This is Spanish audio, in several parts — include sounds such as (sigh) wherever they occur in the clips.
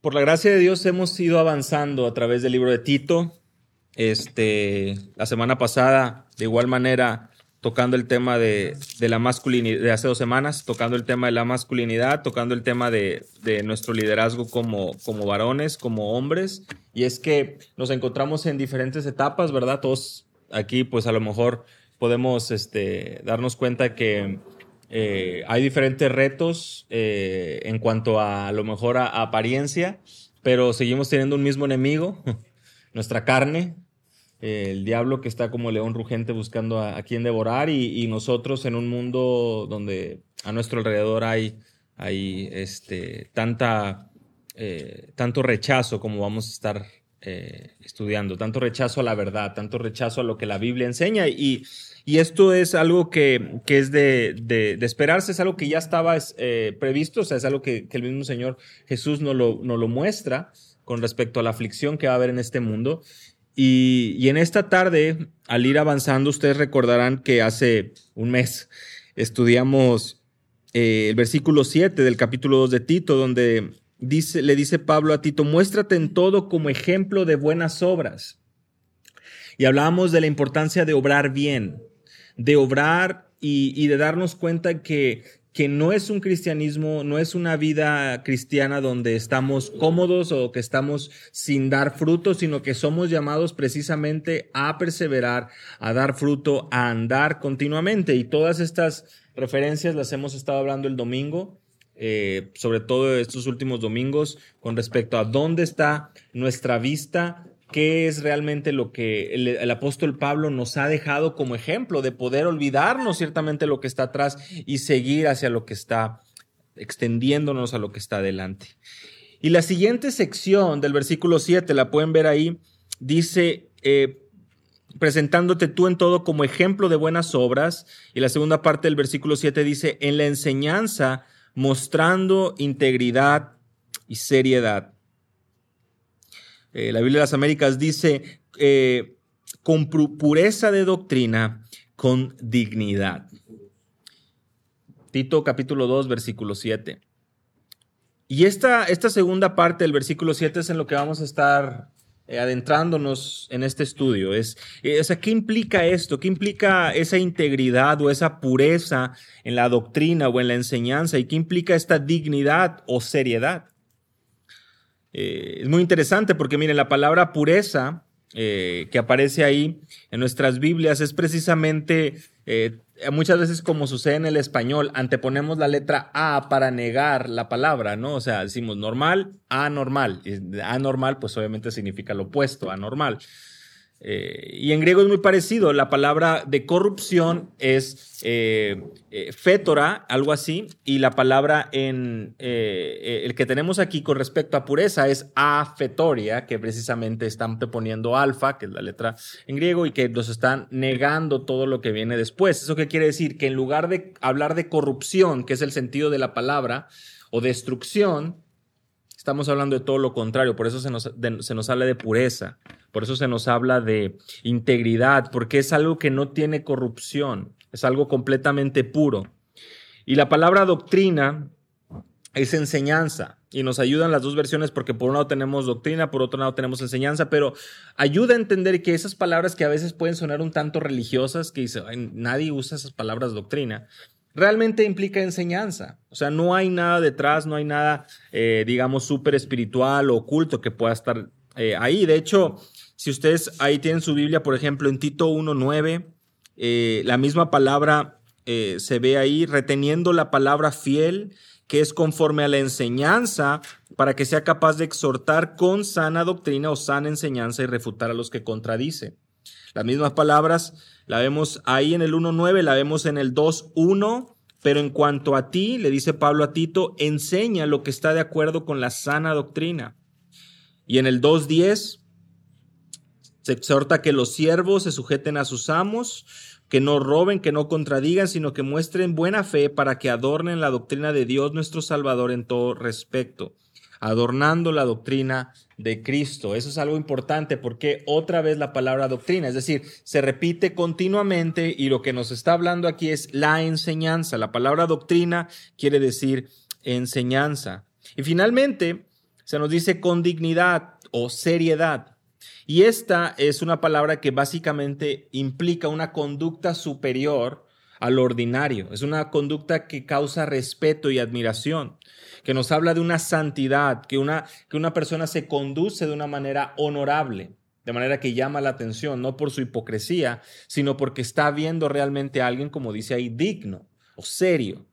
por la gracia de Dios hemos ido avanzando a través del libro de Tito. Este, la semana pasada, de igual manera, tocando el tema de, la masculinidad, de hace dos semanas, tocando el tema de la masculinidad, tocando el tema de, nuestro liderazgo como, como varones, como hombres. Y es que nos encontramos en diferentes etapas, ¿verdad? Todos aquí, pues a lo mejor podemos este, darnos cuenta que eh, hay diferentes retos eh, en cuanto a, lo mejor a, apariencia, pero seguimos teniendo un mismo enemigo, (laughs) nuestra carne, eh, el diablo que está como león rugente buscando a, quien devorar y, nosotros en un mundo donde a nuestro alrededor hay, hay este, tanta, tanto rechazo como vamos a estar estudiando, tanto rechazo a la verdad, tanto rechazo a lo que la Biblia enseña y y esto es algo que, es de, esperarse, es algo que ya estaba eh, previsto, o sea, es algo que, el mismo Señor Jesús nos lo, lo, muestra con respecto a la aflicción que va a haber en este mundo. Y, en esta tarde, al ir avanzando, ustedes recordarán que hace un mes estudiamos eh, el versículo 7 del capítulo 2 de Tito, donde dice, le dice Pablo a Tito, muéstrate en todo como ejemplo de buenas obras. Y hablábamos de la importancia de obrar bien de obrar y, de darnos cuenta que, que no es un cristianismo, no es una vida cristiana donde estamos cómodos o que estamos sin dar fruto, sino que somos llamados precisamente a perseverar, a dar fruto, a andar continuamente. Y todas estas referencias las hemos estado hablando el domingo. Eh, sobre todo estos últimos domingos, con respecto a dónde está nuestra vista, qué es realmente lo que el, apóstol Pablo nos ha dejado como ejemplo de poder olvidarnos ciertamente lo que está atrás y seguir hacia lo que está extendiéndonos a lo que está adelante. Y la siguiente sección del versículo 7, la pueden ver ahí, dice, eh, presentándote tú en todo como ejemplo de buenas obras. Y la segunda parte del versículo 7 dice, en la enseñanza, mostrando integridad y seriedad eh, la Biblia de las Américas dice, eh, con pureza de doctrina, con dignidad. Tito capítulo 2, versículo 7. Y esta, esta segunda parte del versículo 7 es en lo que vamos a estar eh, adentrándonos en este estudio. Es, ¿qué implica esto? ¿Qué implica esa integridad o esa pureza en la doctrina o en la enseñanza? ¿Y qué implica esta dignidad o seriedad? Eh, es muy interesante porque, miren, la palabra pureza eh, que aparece ahí en nuestras Biblias es precisamente, eh, muchas veces como sucede en el español, anteponemos la letra A para negar la palabra, ¿no? O sea, decimos normal, anormal. Anormal, pues obviamente significa lo opuesto, anormal. Eh, y en griego es muy parecido. La palabra de corrupción es eh, eh, fétora, algo así, y la palabra en el que tenemos aquí con respecto a pureza es afetoria, que precisamente están poniendo alfa, que es la letra en griego, y que nos están negando todo lo que viene después. ¿Eso qué quiere decir? Que en lugar de hablar de corrupción, que es el sentido de la palabra, o destrucción, estamos hablando de todo lo contrario, por eso se nos, se nos habla de pureza. Por eso se nos habla de integridad, porque es algo que no tiene corrupción, es algo completamente puro. Y la palabra doctrina es enseñanza y nos ayudan las dos versiones porque por un lado tenemos doctrina, por otro lado tenemos enseñanza, pero ayuda a entender que esas palabras que a veces pueden sonar un tanto religiosas, que dice, nadie usa esas palabras doctrina, realmente implica enseñanza. O sea, no hay nada detrás, no hay nada, eh, digamos, súper espiritual o oculto que pueda estar eh, ahí. De hecho, si ustedes ahí tienen su Biblia, por ejemplo, en Tito 1.9, eh, la misma palabra eh, se ve ahí, reteniendo la palabra fiel, que es conforme a la enseñanza, para que sea capaz de exhortar con sana doctrina o sana enseñanza y refutar a los que contradicen. Las mismas palabras la vemos ahí en el 1.9, la vemos en el 2.1, pero en cuanto a ti, le dice Pablo a Tito, enseña lo que está de acuerdo con la sana doctrina. Y en el 2.10 se exhorta que los siervos se sujeten a sus amos, que no roben, que no contradigan, sino que muestren buena fe para que adornen la doctrina de Dios nuestro Salvador en todo respecto, adornando la doctrina de Cristo. Eso es algo importante porque otra vez la palabra doctrina, es decir, se repite continuamente y lo que nos está hablando aquí es la enseñanza. La palabra doctrina quiere decir enseñanza. Y finalmente, se nos dice con dignidad o seriedad. Y esta es una palabra que básicamente implica una conducta superior al ordinario. Es una conducta que causa respeto y admiración, que nos habla de una santidad, que una, que una persona se conduce de una manera honorable, de manera que llama la atención, no por su hipocresía, sino porque está viendo realmente a alguien, como dice ahí, digno o serio.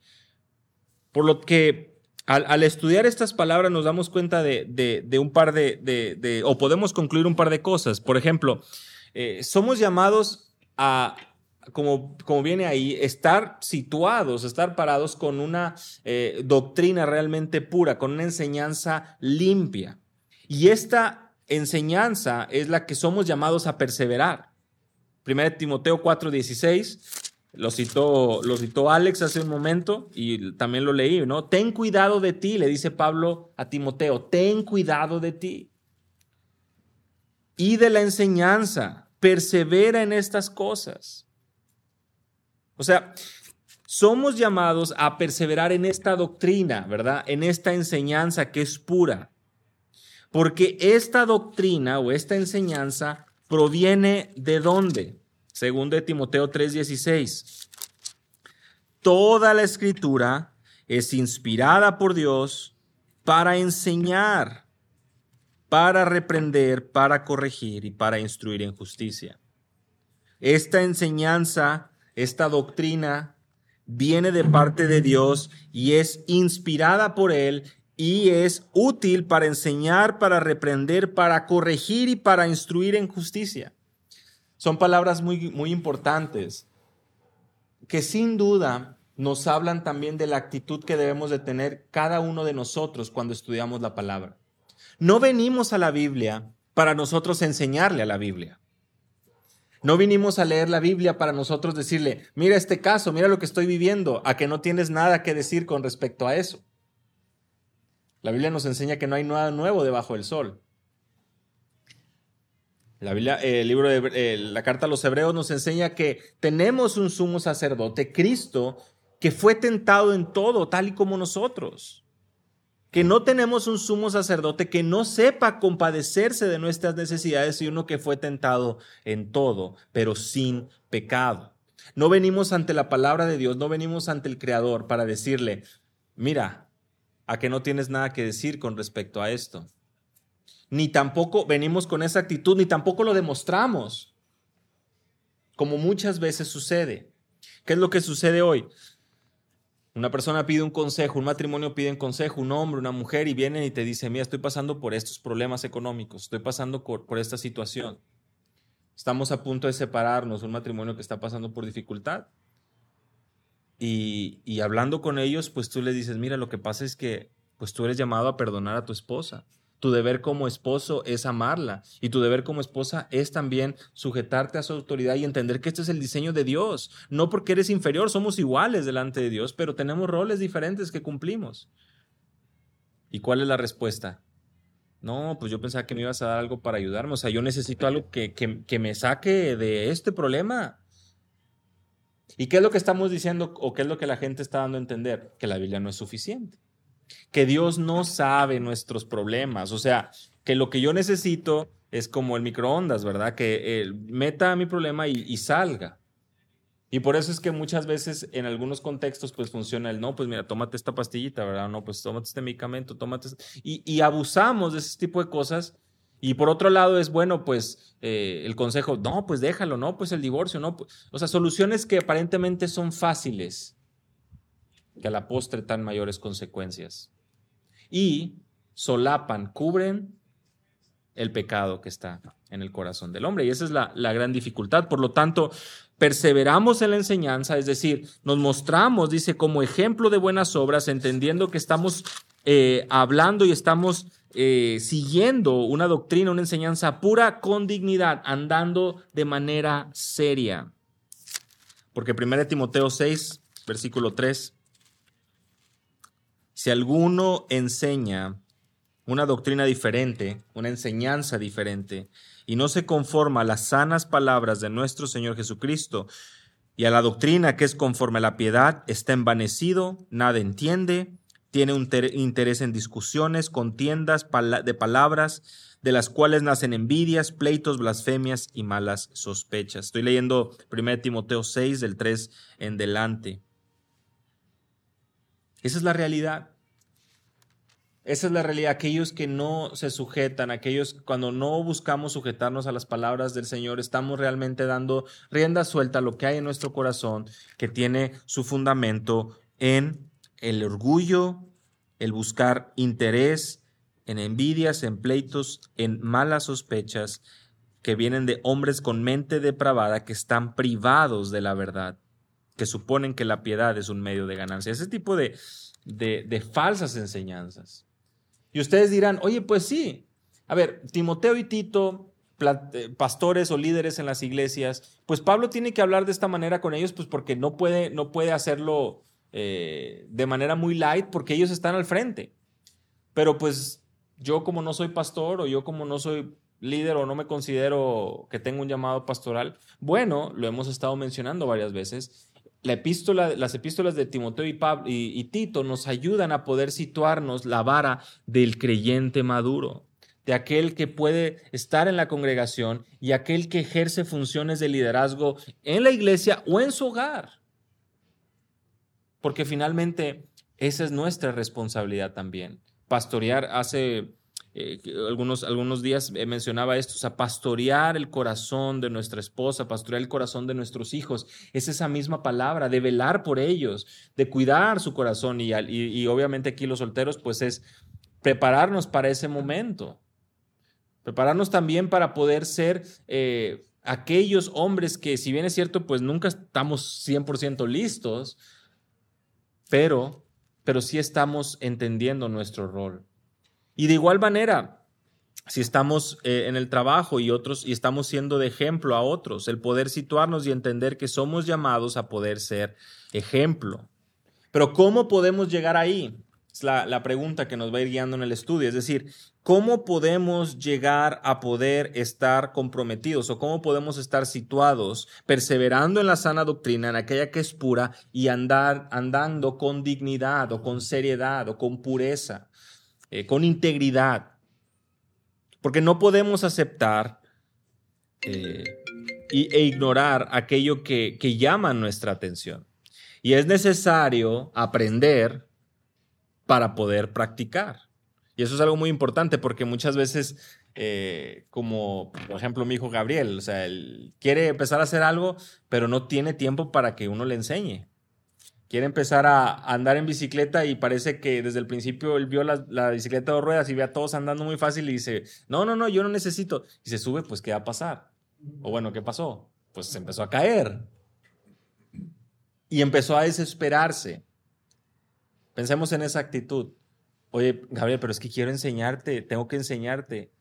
Por lo que al, estudiar estas palabras nos damos cuenta de, un par de, o podemos concluir un par de cosas. Por ejemplo, eh, somos llamados a, como, viene ahí, estar situados, estar parados con una eh, doctrina realmente pura, con una enseñanza limpia. Y esta enseñanza es la que somos llamados a perseverar. 1 Timoteo 4:16 lo citó, lo citó Alex hace un momento y también lo leí, ¿no? Ten cuidado de ti, le dice Pablo a Timoteo, ten cuidado de ti. Y de la enseñanza, persevera en estas cosas. O sea, somos llamados a perseverar en esta doctrina, ¿verdad? En esta enseñanza que es pura. Porque esta doctrina o esta enseñanza proviene de dónde? Segundo de Timoteo 3:16. Toda la escritura es inspirada por Dios para enseñar, para reprender, para corregir y para instruir en justicia. Esta enseñanza, esta doctrina, viene de parte de Dios y es inspirada por Él y es útil para enseñar, para reprender, para corregir y para instruir en justicia. Son palabras muy, muy importantes que sin duda nos hablan también de la actitud que debemos de tener cada uno de nosotros cuando estudiamos la palabra. No venimos a la Biblia para nosotros enseñarle a la Biblia. No vinimos a leer la Biblia para nosotros decirle, mira este caso, mira lo que estoy viviendo, a que no tienes nada que decir con respecto a eso. La Biblia nos enseña que no hay nada nuevo debajo del sol. La Biblia, el libro de la carta a los hebreos nos enseña que tenemos un sumo sacerdote, Cristo, que fue tentado en todo, tal y como nosotros. Que no tenemos un sumo sacerdote que no sepa compadecerse de nuestras necesidades y uno que fue tentado en todo, pero sin pecado. No venimos ante la palabra de Dios, no venimos ante el Creador para decirle, mira, a que no tienes nada que decir con respecto a esto ni tampoco venimos con esa actitud, ni tampoco lo demostramos, como muchas veces sucede. ¿Qué es lo que sucede hoy? Una persona pide un consejo, un matrimonio pide un consejo, un hombre, una mujer, y vienen y te dicen, mira, estoy pasando por estos problemas económicos, estoy pasando por, esta situación. Estamos a punto de separarnos, un matrimonio que está pasando por dificultad. Y, y hablando con ellos, pues tú les dices, mira, lo que pasa es que pues tú eres llamado a perdonar a tu esposa. Tu deber como esposo es amarla y tu deber como esposa es también sujetarte a su autoridad y entender que este es el diseño de Dios. No porque eres inferior, somos iguales delante de Dios, pero tenemos roles diferentes que cumplimos. ¿Y cuál es la respuesta? No, pues yo pensaba que me ibas a dar algo para ayudarme. O sea, yo necesito algo que, que me saque de este problema. ¿Y qué es lo que estamos diciendo o qué es lo que la gente está dando a entender? Que la Biblia no es suficiente que Dios no sabe nuestros problemas. O sea, que lo que yo necesito es como el microondas, ¿verdad? Que eh, meta mi problema y, salga. Y por eso es que muchas veces en algunos contextos pues funciona el no, pues mira, tómate esta pastillita, ¿verdad? No, pues tómate este medicamento, tómate... Este", y, abusamos de ese tipo de cosas. Y por otro lado es, bueno, pues eh, el consejo, no, pues déjalo, no, pues el divorcio, no. Pues", o sea, soluciones que aparentemente son fáciles que a la postre tan mayores consecuencias. Y solapan, cubren el pecado que está en el corazón del hombre. Y esa es la, gran dificultad. Por lo tanto, perseveramos en la enseñanza, es decir, nos mostramos, dice, como ejemplo de buenas obras, entendiendo que estamos eh, hablando y estamos eh, siguiendo una doctrina, una enseñanza pura con dignidad, andando de manera seria. Porque 1 Timoteo 6, versículo 3, si alguno enseña una doctrina diferente, una enseñanza diferente, y no se conforma a las sanas palabras de nuestro Señor Jesucristo y a la doctrina que es conforme a la piedad, está envanecido, nada entiende, tiene un interés en discusiones, contiendas de palabras, de las cuales nacen envidias, pleitos, blasfemias y malas sospechas. Estoy leyendo 1 Timoteo 6, del 3 en delante. Esa es la realidad. Esa es la realidad. Aquellos que no se sujetan, aquellos cuando no buscamos sujetarnos a las palabras del Señor, estamos realmente dando rienda suelta a lo que hay en nuestro corazón, que tiene su fundamento en el orgullo, el buscar interés, en envidias, en pleitos, en malas sospechas que vienen de hombres con mente depravada que están privados de la verdad, que suponen que la piedad es un medio de ganancia. Ese tipo de, de, falsas enseñanzas. Y ustedes dirán, oye, pues sí. A ver, Timoteo y Tito, eh, pastores o líderes en las iglesias, pues Pablo tiene que hablar de esta manera con ellos, pues porque no puede, no puede hacerlo eh, de manera muy light porque ellos están al frente. Pero pues yo como no soy pastor o yo como no soy líder o no me considero que tengo un llamado pastoral, bueno, lo hemos estado mencionando varias veces. Las epístolas de Timoteo y, Pablo, y Tito nos ayudan a poder situarnos la vara del creyente maduro, de aquel que puede estar en la congregación y aquel que ejerce funciones de liderazgo en la iglesia o en su hogar porque finalmente esa es nuestra responsabilidad también. Pastorear hace eh, algunos, algunos días mencionaba esto, o sea, pastorear el corazón de nuestra esposa, pastorear el corazón de nuestros hijos, es esa misma palabra, de velar por ellos, de cuidar su corazón y, y, obviamente aquí los solteros, pues es prepararnos para ese momento, prepararnos también para poder ser... Eh, aquellos hombres que, si bien es cierto, pues nunca estamos 100% listos, pero, pero sí estamos entendiendo nuestro rol. Y de igual manera, si estamos eh, en el trabajo y otros y estamos siendo de ejemplo a otros, el poder situarnos y entender que somos llamados a poder ser ejemplo. Pero ¿cómo podemos llegar ahí? Es la, la, pregunta que nos va a ir guiando en el estudio. Es decir, ¿cómo podemos llegar a poder estar comprometidos o cómo podemos estar situados, perseverando en la sana doctrina, en aquella que es pura, y andar andando con dignidad o con seriedad o con pureza, eh, con integridad? Porque no podemos aceptar eh, e ignorar aquello que, llama nuestra atención. Y es necesario aprender para poder practicar. Y eso es algo muy importante porque muchas veces, eh, como por ejemplo mi hijo Gabriel, o sea, él quiere empezar a hacer algo, pero no tiene tiempo para que uno le enseñe. Quiere empezar a andar en bicicleta y parece que desde el principio él vio la, bicicleta de ruedas y ve a todos andando muy fácil y dice, no, no, no, yo no necesito. Y se sube, pues, ¿qué va a pasar? O bueno, ¿qué pasó? Pues se empezó a caer. Y empezó a desesperarse. Pensemos en esa actitud. Oye, Gabriel, pero es que quiero enseñarte, tengo que enseñarte.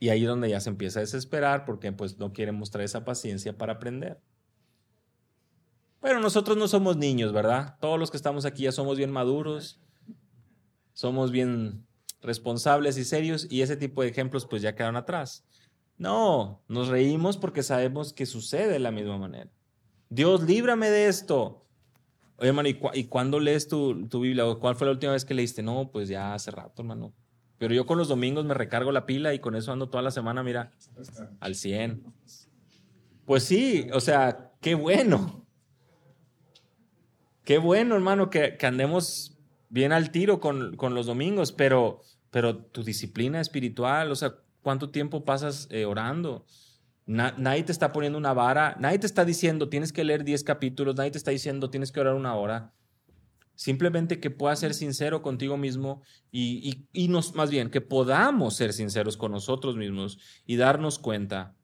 Y ahí es donde ya se empieza a desesperar porque pues no quiere mostrar esa paciencia para aprender. Pero nosotros no somos niños, ¿verdad? Todos los que estamos aquí ya somos bien maduros, somos bien responsables y serios y ese tipo de ejemplos pues ya quedaron atrás. No, nos reímos porque sabemos que sucede de la misma manera. Dios, líbrame de esto. Oye, hermano, ¿y, cuándo lees tu, tu, Biblia? ¿Cuál fue la última vez que leíste? No, pues ya hace rato, hermano. Pero yo con los domingos me recargo la pila y con eso ando toda la semana, mira, al 100. Pues sí, o sea, qué bueno. Qué bueno, hermano, que, andemos bien al tiro con, con, los domingos, pero, pero tu disciplina espiritual, o sea, ¿cuánto tiempo pasas eh, orando? nadie te está poniendo una vara, nadie te está diciendo tienes que leer 10 capítulos, nadie te está diciendo tienes que orar una hora. Simplemente que puedas ser sincero contigo mismo y, y, nos, más bien, que podamos ser sinceros con nosotros mismos y darnos cuenta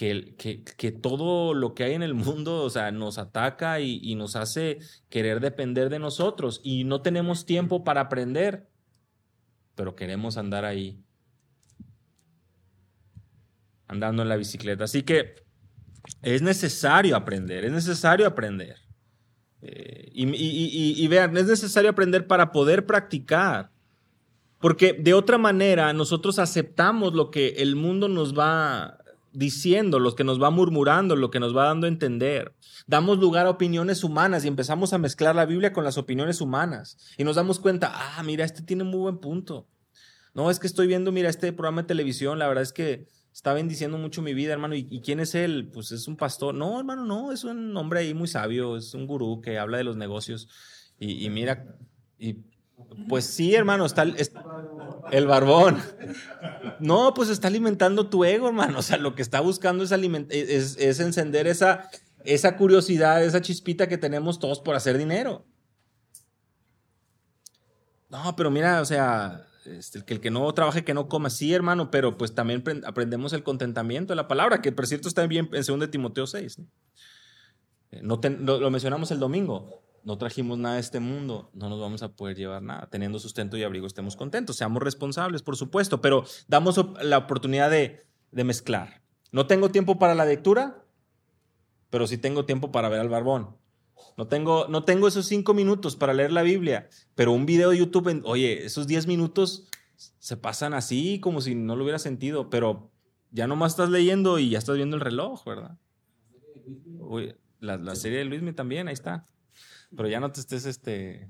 que, todo lo que hay en el mundo, o sea, nos ataca y, y nos hace querer depender de nosotros y no tenemos tiempo para aprender, pero queremos andar ahí andando en la bicicleta. Así que es necesario aprender, es necesario aprender. Eh, y, vean, es necesario aprender para poder practicar. Porque de otra manera nosotros aceptamos lo que el mundo nos va, diciendo, lo que nos va murmurando, lo que nos va dando a entender. Damos lugar a opiniones humanas y empezamos a mezclar la Biblia con las opiniones humanas. Y nos damos cuenta, ah, mira, este tiene muy buen punto. No, es que estoy viendo, mira, este programa de televisión, la verdad es que está bendiciendo mucho mi vida, hermano. ¿Y, quién es él? Pues es un pastor. No, hermano, no, es un hombre ahí muy sabio, es un gurú que habla de los negocios. Y, y mira, y pues sí, hermano, está el, barbón. No, pues está alimentando tu ego, hermano. O sea, lo que está buscando es, es, encender esa, esa curiosidad, esa chispita que tenemos todos por hacer dinero. No, pero mira, o sea, este, que el que no trabaje, que no coma. Sí, hermano, pero pues también aprendemos el contentamiento de la palabra, que por cierto está bien en 2 Timoteo 6. ¿no? Eh, lo mencionamos el domingo no trajimos nada de este mundo, no nos vamos a poder llevar nada. Teniendo sustento y abrigo, estemos contentos. Seamos responsables, por supuesto, pero damos la oportunidad de, mezclar. No tengo tiempo para la lectura, pero sí tengo tiempo para ver al barbón. No tengo, no tengo esos cinco minutos para leer la Biblia, pero un video de YouTube, oye, esos diez minutos se pasan así como si no lo hubiera sentido, pero ya nomás estás leyendo y ya estás viendo el reloj, ¿verdad? la, la serie de Luismi también, ahí está. Pero ya no te estés este,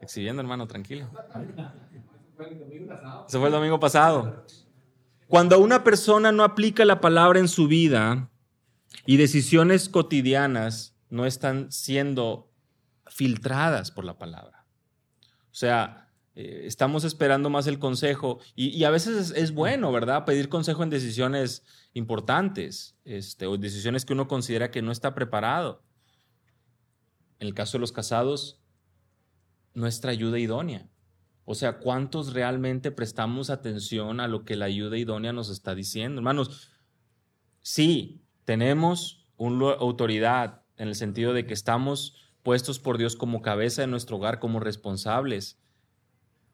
exhibiendo, hermano, tranquilo. Eso fue el domingo pasado. Cuando una persona no aplica la palabra en su vida y decisiones cotidianas no están siendo filtradas por la palabra. O sea, eh, estamos esperando más el consejo y, a veces es, bueno, ¿verdad? Pedir consejo en decisiones importantes este, o decisiones que uno considera que no está preparado en el caso de los casados, nuestra ayuda idónea. O sea, ¿cuántos realmente prestamos atención a lo que la ayuda idónea nos está diciendo? Hermanos, sí, tenemos una autoridad en el sentido de que estamos puestos por Dios como cabeza de nuestro hogar, como responsables,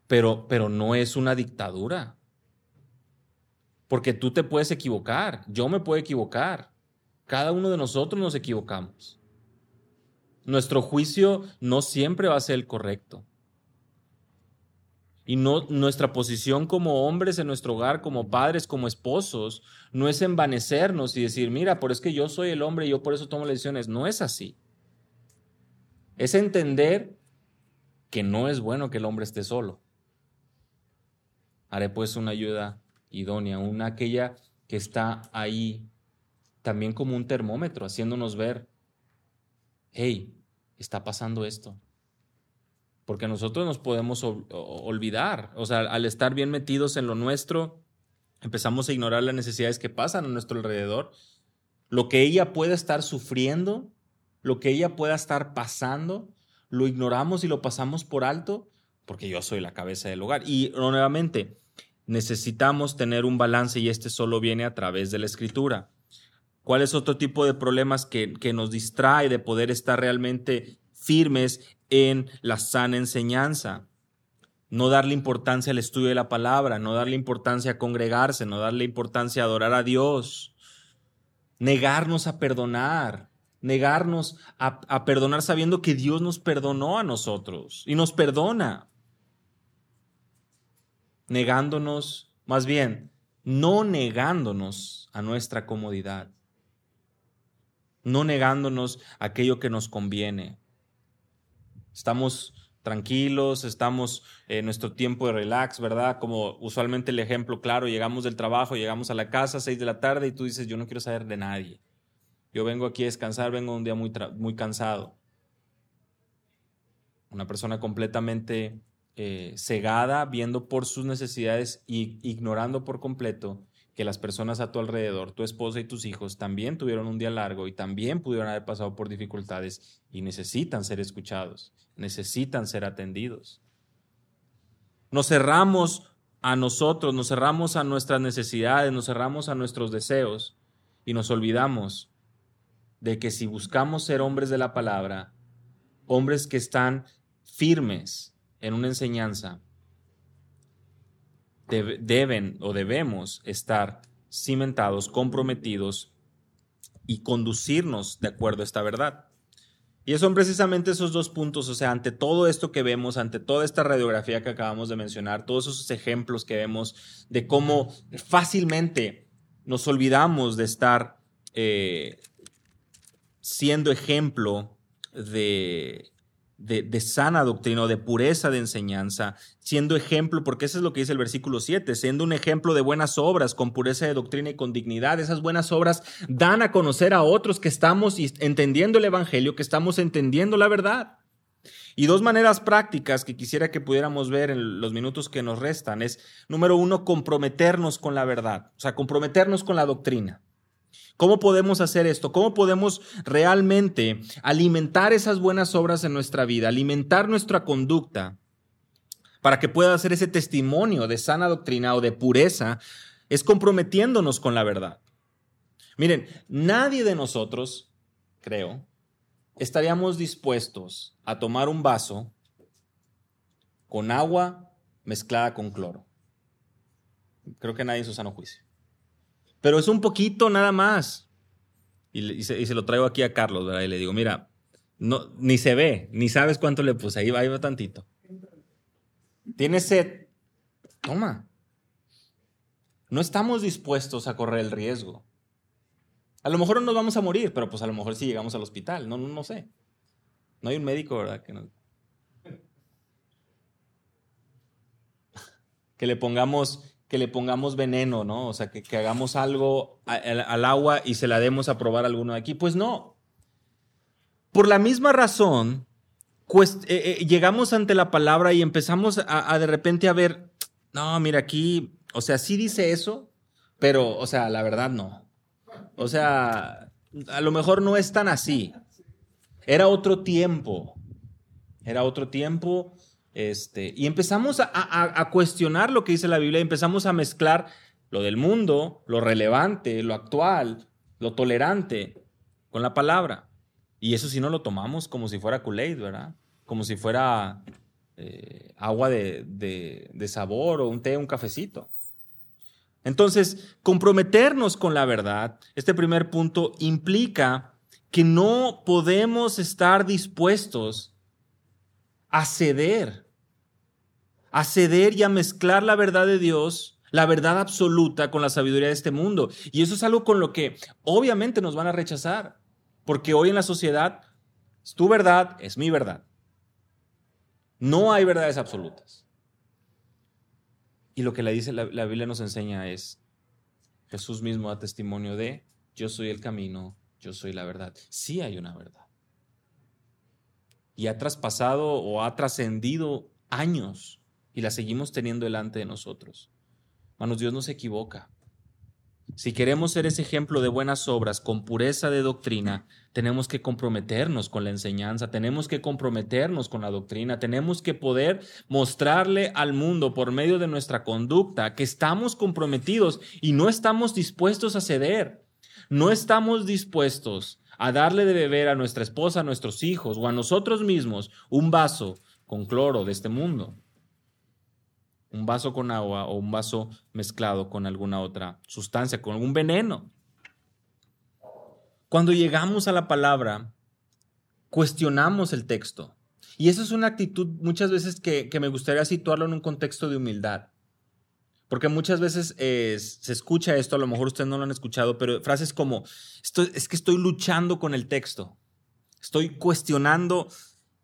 pero, pero no es una dictadura. Porque tú te puedes equivocar, yo me puedo equivocar, cada uno de nosotros nos equivocamos. Nuestro juicio no siempre va a ser el correcto. Y no, nuestra posición como hombres en nuestro hogar, como padres, como esposos, no es envanecernos y decir, mira, por es que yo soy el hombre y yo por eso tomo las decisiones. No es así. Es entender que no es bueno que el hombre esté solo. Haré pues una ayuda idónea, una aquella que está ahí también como un termómetro, haciéndonos ver hey, está pasando esto. Porque nosotros nos podemos olvidar, o sea, al estar bien metidos en lo nuestro, empezamos a ignorar las necesidades que pasan a nuestro alrededor, lo que ella pueda estar sufriendo, lo que ella pueda estar pasando, lo ignoramos y lo pasamos por alto porque yo soy la cabeza del hogar. Y nuevamente, necesitamos tener un balance y este solo viene a través de la escritura. ¿Cuál es otro tipo de problemas que, nos distrae de poder estar realmente firmes en la sana enseñanza? No darle importancia al estudio de la palabra, no darle importancia a congregarse, no darle importancia a adorar a Dios, negarnos a perdonar, negarnos a, a, perdonar sabiendo que Dios nos perdonó a nosotros y nos perdona. Negándonos, más bien, no negándonos a nuestra comodidad no negándonos aquello que nos conviene. Estamos tranquilos, estamos en nuestro tiempo de relax, ¿verdad? Como usualmente el ejemplo claro, llegamos del trabajo, llegamos a la casa a seis de la tarde y tú dices, yo no quiero saber de nadie. Yo vengo aquí a descansar, vengo un día muy, muy cansado. Una persona completamente eh, cegada, viendo por sus necesidades y ignorando por completo que las personas a tu alrededor, tu esposa y tus hijos, también tuvieron un día largo y también pudieron haber pasado por dificultades y necesitan ser escuchados, necesitan ser atendidos. Nos cerramos a nosotros, nos cerramos a nuestras necesidades, nos cerramos a nuestros deseos y nos olvidamos de que si buscamos ser hombres de la palabra, hombres que están firmes en una enseñanza, deben o debemos estar cimentados, comprometidos y conducirnos de acuerdo a esta verdad. Y son precisamente esos dos puntos, o sea, ante todo esto que vemos, ante toda esta radiografía que acabamos de mencionar, todos esos ejemplos que vemos de cómo fácilmente nos olvidamos de estar eh, siendo ejemplo de, de, sana doctrina o de pureza de enseñanza, siendo ejemplo, porque eso es lo que dice el versículo 7, siendo un ejemplo de buenas obras, con pureza de doctrina y con dignidad. Esas buenas obras dan a conocer a otros que estamos entendiendo el Evangelio, que estamos entendiendo la verdad. Y dos maneras prácticas que quisiera que pudiéramos ver en los minutos que nos restan es, número uno, comprometernos con la verdad, o sea, comprometernos con la doctrina. ¿Cómo podemos hacer esto? ¿Cómo podemos realmente alimentar esas buenas obras en nuestra vida, alimentar nuestra conducta para que pueda ser ese testimonio de sana doctrina o de pureza? Es comprometiéndonos con la verdad. Miren, nadie de nosotros, creo, estaríamos dispuestos a tomar un vaso con agua mezclada con cloro. Creo que nadie en su sano juicio. Pero es un poquito nada más. Y, se, lo traigo aquí a Carlos, ¿verdad? Y le digo, mira, no, ni se ve, ni sabes cuánto le puse. Ahí va, ahí va tantito. Tienes sed. Toma. No estamos dispuestos a correr el riesgo. A lo mejor no nos vamos a morir, pero pues a lo mejor sí llegamos al hospital. No, no, no sé. No hay un médico, ¿verdad? Que, (laughs) que le pongamos que le pongamos veneno, ¿no? O sea, que, hagamos algo al, agua y se la demos a probar a alguno de aquí. Pues no. Por la misma razón, eh, eh, llegamos ante la palabra y empezamos a, de repente a ver, no, mira aquí, o sea, sí dice eso, pero, o sea, la verdad no. O sea, a lo mejor no es tan así. Era otro tiempo. Era otro tiempo este, y empezamos a, cuestionar lo que dice la Biblia empezamos a mezclar lo del mundo, lo relevante, lo actual, lo tolerante con la palabra. Y eso si no lo tomamos como si fuera Kool-Aid, ¿verdad? Como si fuera eh, agua de, de sabor o un té, un cafecito. Entonces, comprometernos con la verdad, este primer punto implica que no podemos estar dispuestos a ceder, a ceder y a mezclar la verdad de Dios, la verdad absoluta con la sabiduría de este mundo. Y eso es algo con lo que obviamente nos van a rechazar, porque hoy en la sociedad, tu verdad es mi verdad. No hay verdades absolutas. Y lo que la, dice, la, la Biblia nos enseña es, Jesús mismo da testimonio de, yo soy el camino, yo soy la verdad. Sí hay una verdad y ha traspasado o ha trascendido años y la seguimos teniendo delante de nosotros. Manos, Dios no se equivoca. Si queremos ser ese ejemplo de buenas obras con pureza de doctrina, tenemos que comprometernos con la enseñanza, tenemos que comprometernos con la doctrina, tenemos que poder mostrarle al mundo por medio de nuestra conducta que estamos comprometidos y no estamos dispuestos a ceder, no estamos dispuestos a darle de beber a nuestra esposa, a nuestros hijos o a nosotros mismos un vaso con cloro de este mundo. Un vaso con agua o un vaso mezclado con alguna otra sustancia, con algún veneno. Cuando llegamos a la palabra, cuestionamos el texto. Y eso es una actitud muchas veces que, que me gustaría situarlo en un contexto de humildad. Porque muchas veces eh, se escucha esto, a lo mejor ustedes no lo han escuchado, pero frases como, es que estoy luchando con el texto, estoy cuestionando,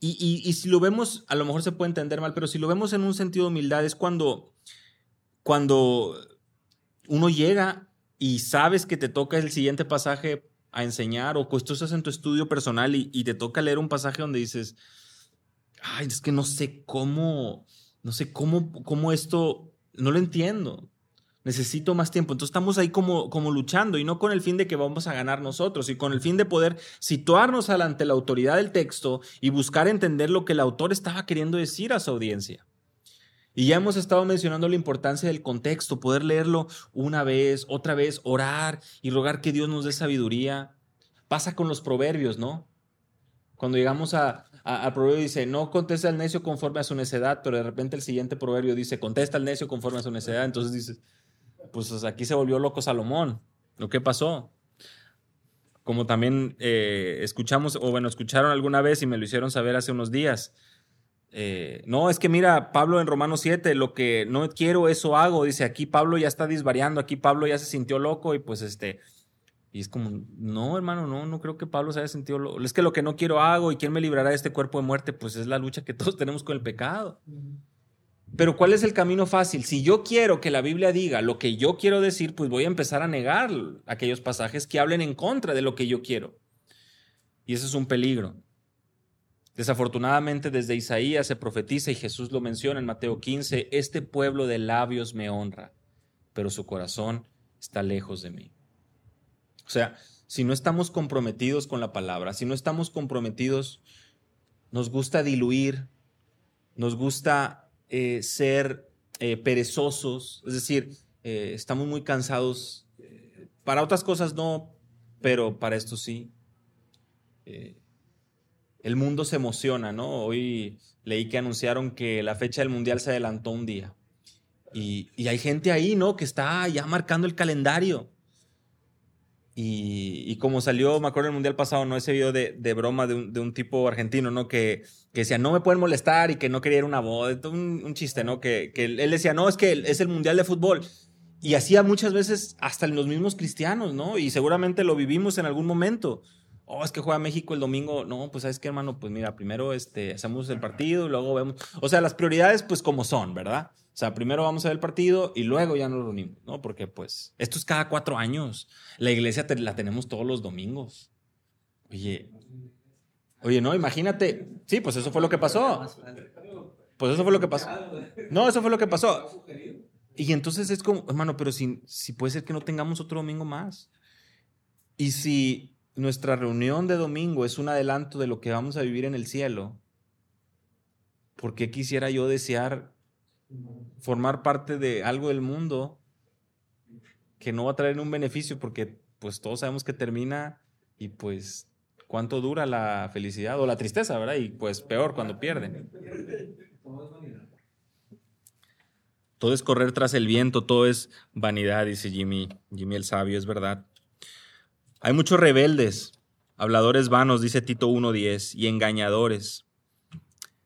y, si lo vemos, a lo mejor se puede entender mal, pero si lo vemos en un sentido de humildad es cuando, cuando uno llega y sabes que te toca el siguiente pasaje a enseñar, o que tú estás en tu estudio personal y, y te toca leer un pasaje donde dices, ay, es que no sé cómo, no sé cómo, cómo esto no lo entiendo. Necesito más tiempo. Entonces estamos ahí como, como luchando y no con el fin de que vamos a ganar nosotros y con el fin de poder situarnos ante la autoridad del texto y buscar entender lo que el autor estaba queriendo decir a su audiencia. Y ya hemos estado mencionando la importancia del contexto, poder leerlo una vez, otra vez, orar y rogar que Dios nos dé sabiduría. Pasa con los proverbios, ¿no? Cuando llegamos a, al proverbio dice, no contesta al necio conforme a su necedad, pero de repente el siguiente proverbio dice, contesta al necio conforme a su necedad. Entonces dices, pues aquí se volvió loco Salomón. ¿Lo que pasó? Como también eh, escuchamos, o bueno, escucharon alguna vez y me lo hicieron saber hace unos días. eh, no, es que mira, Pablo en Romanos 7, lo que no quiero, eso hago. Dice, aquí Pablo ya está disvariando, aquí Pablo ya se sintió loco y pues este, y es como, no, hermano, no, no creo que Pablo se haya sentido loco. Es que lo que no quiero hago y quién me librará de este cuerpo de muerte, pues es la lucha que (laughs) todos tenemos con el pecado. Pero ¿cuál es el camino fácil? Si yo quiero que la Biblia diga lo que yo quiero decir, pues voy a empezar a negar aquellos pasajes que hablen en contra de lo que yo quiero. Y eso es un peligro. Desafortunadamente desde Isaías se profetiza y Jesús lo menciona en Mateo 15, este pueblo de labios me honra, pero su corazón está lejos de mí. O sea, si no estamos comprometidos con la palabra, si no estamos comprometidos, nos gusta diluir, nos gusta eh, ser eh, perezosos, es decir, eh, estamos muy cansados. Para otras cosas no, pero para esto sí el mundo se emociona, ¿no? Hoy leí que anunciaron que la fecha del mundial se adelantó un día. Y, hay gente ahí, ¿no? Que está ya marcando el calendario. Y, como salió, me acuerdo el mundial pasado, ¿no? Ese video de, broma de un, tipo argentino, ¿no? Que, que, decía, no me pueden molestar y que no quería ir a una boda. Un, un chiste, ¿no? Que, que él decía, no, es que es el mundial de fútbol. Y hacía muchas veces hasta en los mismos cristianos, ¿no? Y seguramente lo vivimos en algún momento oh, es que juega México el domingo. No, pues sabes qué, hermano, pues mira, primero este, hacemos el partido y luego vemos. O sea, las prioridades, pues como son, ¿verdad? O sea, primero vamos a ver el partido y luego ya nos reunimos, ¿no? Porque pues esto es cada cuatro años. La iglesia la tenemos todos los domingos. Oye, oye, no, imagínate. Sí, pues eso fue lo que pasó. Pues eso fue lo que pasó. No, eso fue lo que pasó. Y entonces es como, hermano, pero si, si puede ser que no tengamos otro domingo más. Y si nuestra reunión de domingo es un adelanto de lo que vamos a vivir en el cielo, ¿por qué quisiera yo desear formar parte de algo del mundo que no va a traer un beneficio? Porque pues todos sabemos que termina y pues cuánto dura la felicidad o la tristeza, ¿verdad? Y pues peor cuando pierden. Todo es correr tras el viento, todo es vanidad, dice Jimmy, Jimmy el sabio, es verdad. Hay muchos rebeldes, habladores vanos, dice Tito 1.10, y engañadores.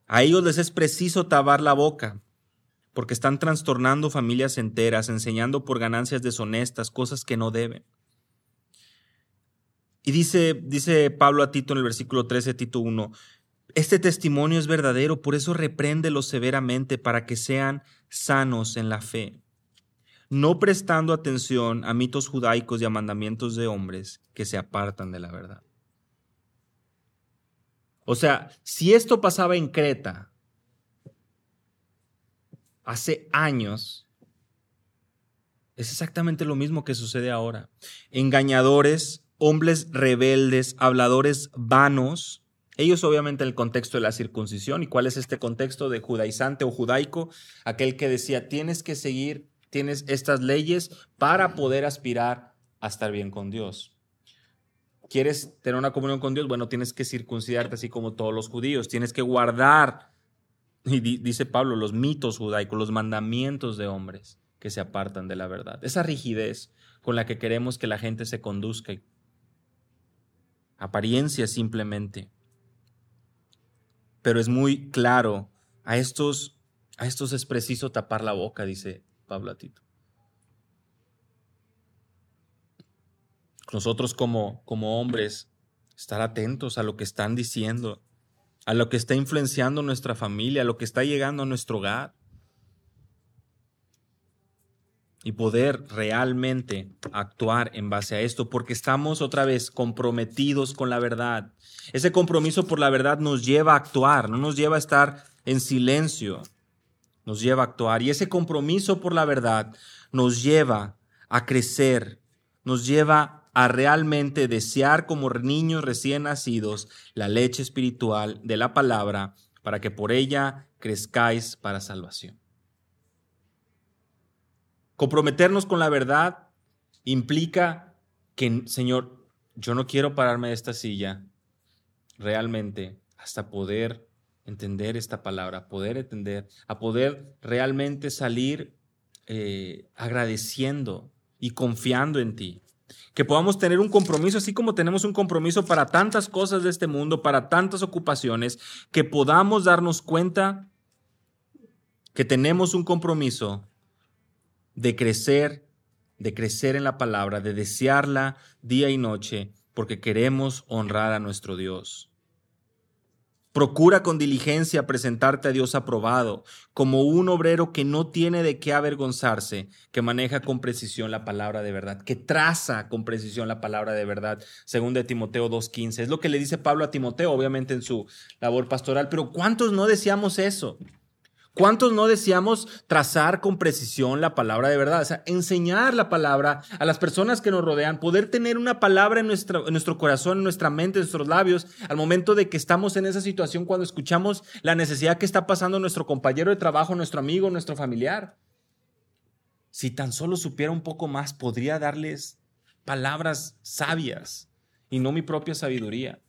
A ellos les es preciso tabar la boca, porque están trastornando familias enteras, enseñando por ganancias deshonestas cosas que no deben. Y dice, dice Pablo a Tito en el versículo 13, Tito 1, este testimonio es verdadero, por eso repréndelo severamente para que sean sanos en la fe no prestando atención a mitos judaicos y a mandamientos de hombres que se apartan de la verdad. O sea, si esto pasaba en Creta hace años, es exactamente lo mismo que sucede ahora. Engañadores, hombres rebeldes, habladores vanos, ellos obviamente en el contexto de la circuncisión. ¿Y cuál es este contexto de judaizante o judaico? Aquel que decía, tienes que seguir tienes estas leyes para poder aspirar a estar bien con Dios. ¿Quieres tener una comunión con Dios? Bueno, tienes que circuncidarte así como todos los judíos. Tienes que guardar, y dice Pablo, los mitos judaicos, los mandamientos de hombres que se apartan de la verdad. Esa rigidez con la que queremos que la gente se conduzca. Apariencia simplemente. Pero es muy claro, a estos, a estos es preciso tapar la boca, dice Pablo Tito. Nosotros como, como hombres, estar atentos a lo que están diciendo, a lo que está influenciando nuestra familia, a lo que está llegando a nuestro hogar. Y poder realmente actuar en base a esto, porque estamos otra vez comprometidos con la verdad. Ese compromiso por la verdad nos lleva a actuar, no nos lleva a estar en silencio nos lleva a actuar y ese compromiso por la verdad nos lleva a crecer, nos lleva a realmente desear como niños recién nacidos la leche espiritual de la palabra para que por ella crezcáis para salvación. Comprometernos con la verdad implica que, Señor, yo no quiero pararme de esta silla realmente hasta poder entender esta palabra, poder entender, a poder realmente salir eh, agradeciendo y confiando en ti. que podamos tener un compromiso, así como tenemos un compromiso para tantas cosas de este mundo, para tantas ocupaciones, que podamos darnos cuenta que tenemos un compromiso de crecer, de crecer en la palabra, de desearla día y noche, porque queremos honrar a nuestro Dios. Procura con diligencia presentarte a Dios aprobado, como un obrero que no tiene de qué avergonzarse, que maneja con precisión la palabra de verdad, que traza con precisión la palabra de verdad, según de Timoteo 2.15. Es lo que le dice Pablo a Timoteo, obviamente en su labor pastoral, pero ¿cuántos no deseamos eso? ¿Cuántos no deseamos trazar con precisión la palabra de verdad? O sea, enseñar la palabra a las personas que nos rodean, poder tener una palabra en, nuestro, en nuestro corazón, en nuestra mente, en nuestros labios, al momento de que estamos en esa situación cuando escuchamos la necesidad que está pasando nuestro compañero de trabajo, nuestro amigo, nuestro familiar. Si tan solo supiera un poco más, podría darles palabras sabias y no mi propia sabiduría.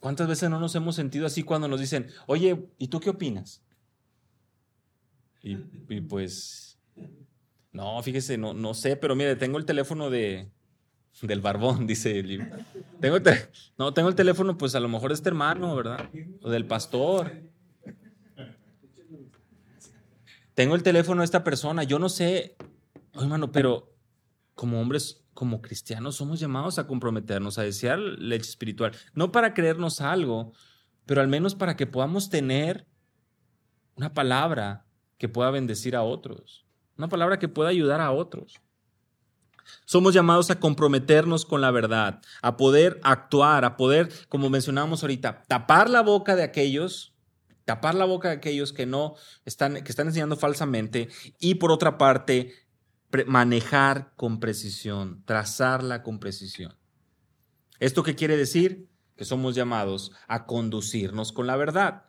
¿Cuántas veces no nos hemos sentido así cuando nos dicen, oye, ¿y tú qué opinas? Y, pues, no, fíjese, no, no sé, pero mire, tengo el teléfono de, del barbón, (laughs) dice tengo No, tengo el teléfono, pues a lo mejor este hermano, ¿verdad? O del pastor. Tengo el teléfono de esta persona, yo no sé, hermano, pero como hombres, como cristianos, somos llamados a comprometernos, a desear leche espiritual. No para creernos algo, pero al menos para que podamos tener una palabra que pueda bendecir a otros, una palabra que pueda ayudar a otros. Somos llamados a comprometernos con la verdad, a poder actuar, a poder, como mencionábamos ahorita, tapar la boca de aquellos, tapar la boca de aquellos que no están, que están enseñando falsamente y por otra parte, manejar con precisión, trazarla con precisión. ¿Esto qué quiere decir? Que somos llamados a conducirnos con la verdad.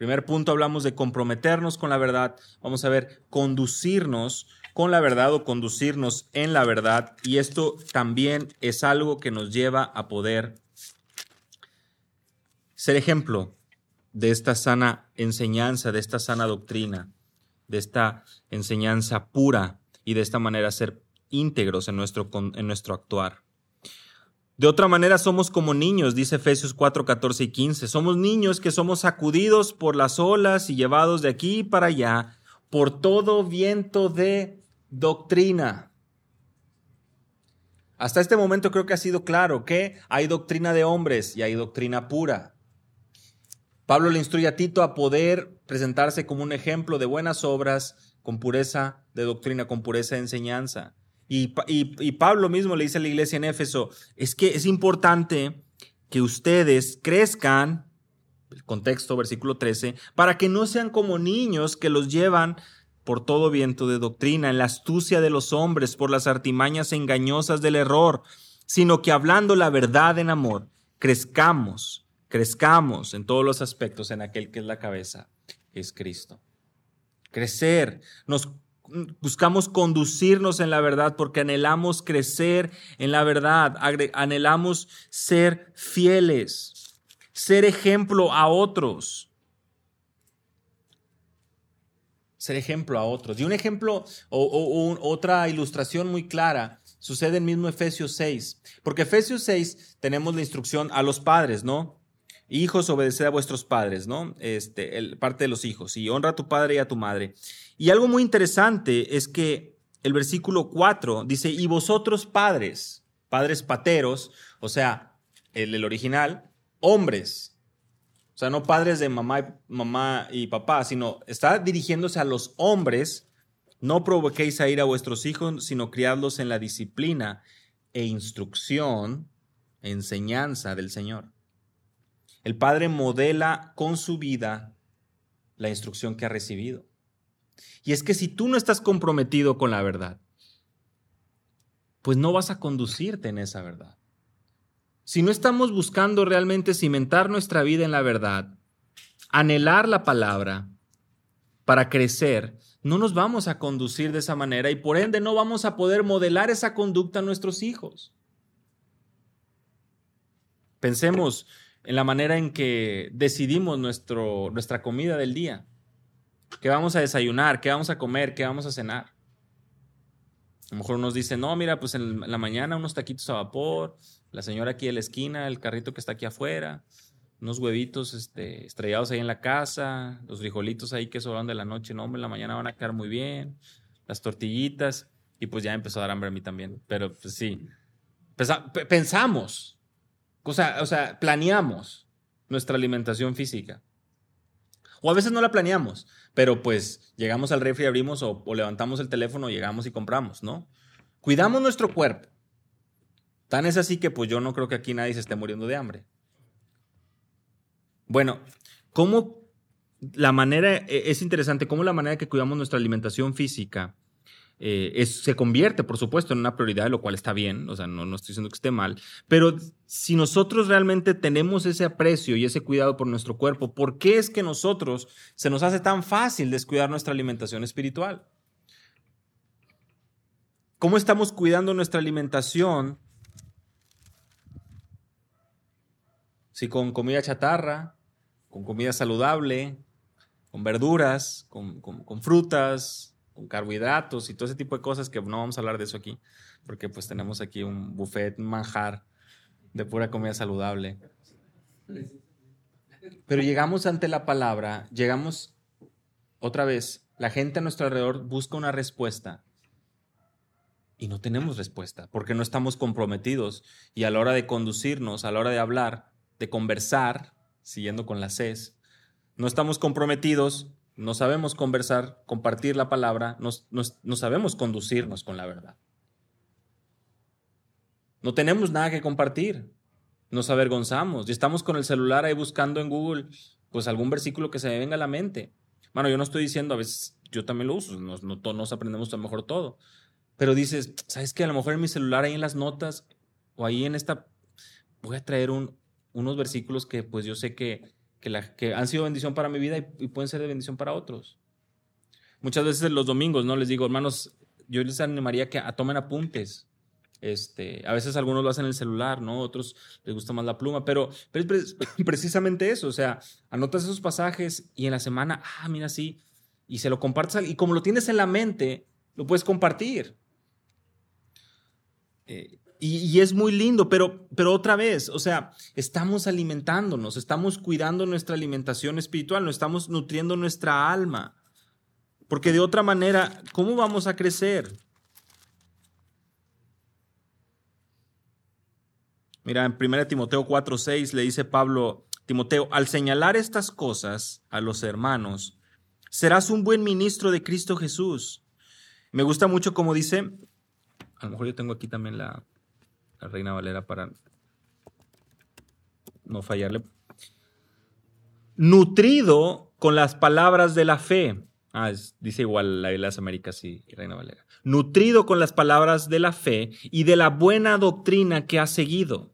Primer punto, hablamos de comprometernos con la verdad. Vamos a ver, conducirnos con la verdad o conducirnos en la verdad. Y esto también es algo que nos lleva a poder ser ejemplo de esta sana enseñanza, de esta sana doctrina, de esta enseñanza pura y de esta manera ser íntegros en nuestro, en nuestro actuar. De otra manera somos como niños, dice Efesios 4, 14 y 15. Somos niños que somos sacudidos por las olas y llevados de aquí para allá por todo viento de doctrina. Hasta este momento creo que ha sido claro que hay doctrina de hombres y hay doctrina pura. Pablo le instruye a Tito a poder presentarse como un ejemplo de buenas obras con pureza de doctrina, con pureza de enseñanza. Y, Pablo mismo le dice a la iglesia en Éfeso, es que es importante que ustedes crezcan, el contexto, versículo 13, para que no sean como niños que los llevan por todo viento de doctrina, en la astucia de los hombres, por las artimañas engañosas del error, sino que hablando la verdad en amor, crezcamos, crezcamos en todos los aspectos en aquel que es la cabeza, que es Cristo. Crecer, nos buscamos conducirnos en la verdad porque anhelamos crecer en la verdad, anhelamos ser fieles, ser ejemplo a otros. Ser ejemplo a otros. Y un ejemplo o, otra ilustración muy clara sucede en mismo Efesios 6. Porque Efesios 6 tenemos la instrucción a los padres, ¿no? Hijos, obedeced a vuestros padres, ¿no? Este, el, parte de los hijos. Y honra a tu padre y a tu madre. Y algo muy interesante es que el versículo 4 dice, y vosotros padres, padres pateros, o sea, el, el original, hombres. O sea, no padres de mamá y, mamá y papá, sino está dirigiéndose a los hombres. No provoquéis a ir a vuestros hijos, sino criadlos en la disciplina e instrucción, enseñanza del Señor. El padre modela con su vida la instrucción que ha recibido. Y es que si tú no estás comprometido con la verdad, pues no vas a conducirte en esa verdad. Si no estamos buscando realmente cimentar nuestra vida en la verdad, anhelar la palabra para crecer, no nos vamos a conducir de esa manera y por ende no vamos a poder modelar esa conducta a nuestros hijos. Pensemos en la manera en que decidimos nuestro, nuestra comida del día. ¿Qué vamos a desayunar? ¿Qué vamos a comer? ¿Qué vamos a cenar? A lo mejor nos dicen, no, mira, pues en la mañana unos taquitos a vapor, la señora aquí en la esquina, el carrito que está aquí afuera, unos huevitos este, estrellados ahí en la casa, los frijolitos ahí que sobraron de la noche, no, hombre, en la mañana van a quedar muy bien, las tortillitas, y pues ya empezó a dar hambre a mí también. Pero pues sí, pensamos, o sea, o sea, planeamos nuestra alimentación física. O a veces no la planeamos, pero pues llegamos al refri, abrimos o, levantamos el teléfono, llegamos y compramos, ¿no? Cuidamos nuestro cuerpo. Tan es así que pues yo no creo que aquí nadie se esté muriendo de hambre. Bueno, ¿cómo la manera, e, es interesante, cómo la manera que cuidamos nuestra alimentación física eh, se convierte, por supuesto, en una prioridad, lo cual está bien, o sea, no, no estoy diciendo que esté mal, pero si nosotros realmente tenemos ese aprecio y ese cuidado por nuestro cuerpo, ¿por qué es que nosotros se nos hace tan fácil descuidar nuestra alimentación espiritual? ¿Cómo estamos cuidando nuestra alimentación? Si con comida chatarra, con comida saludable, con verduras, con, con frutas, carbohidratos y todo ese tipo de cosas que no vamos a hablar de eso aquí, porque pues tenemos aquí un buffet, manjar de pura comida saludable. Pero llegamos ante la palabra, llegamos otra vez, la gente a nuestro alrededor busca una respuesta y no tenemos respuesta porque no estamos comprometidos y a la hora de conducirnos, a la hora de hablar, de conversar, siguiendo con la CES, no estamos comprometidos no sabemos conversar, compartir la palabra, no sabemos conducirnos con la verdad. No tenemos nada que compartir, nos avergonzamos y estamos con el celular ahí buscando en Google pues algún versículo que se me venga a la mente. Bueno, yo no estoy diciendo, a veces yo también lo uso, nos, no, nos aprendemos a lo mejor todo, pero dices, ¿sabes qué? A lo mejor en mi celular, ahí en las notas o ahí en esta, voy a traer un, unos versículos que pues yo sé que, que, la, que han sido bendición para mi vida y, pueden ser de bendición para otros. Muchas veces los domingos, ¿no? Les digo, hermanos, yo les animaría que a, tomen apuntes. Este, a veces algunos lo hacen en el celular, ¿no? Otros les gusta más la pluma, pero, (clears throat) precisamente eso, o sea, anotas esos pasajes y en la semana, ah, mira, sí, y se lo compartes, y como lo tienes en la mente, lo puedes compartir. Eh, y, es muy lindo, pero, pero otra vez, o sea, estamos alimentándonos, estamos cuidando nuestra alimentación espiritual, no estamos nutriendo nuestra alma. Porque de otra manera, ¿cómo vamos a crecer? Mira, en 1 Timoteo 4:6 le dice Pablo, Timoteo, al señalar estas cosas a los hermanos, serás un buen ministro de Cristo Jesús. Me gusta mucho como dice, a lo mejor yo tengo aquí también la, la Reina Valera para no fallarle. Nutrido con las palabras de la fe. Ah, dice igual la de las Américas y Reina Valera. Nutrido con las palabras de la fe y de la buena doctrina que ha seguido.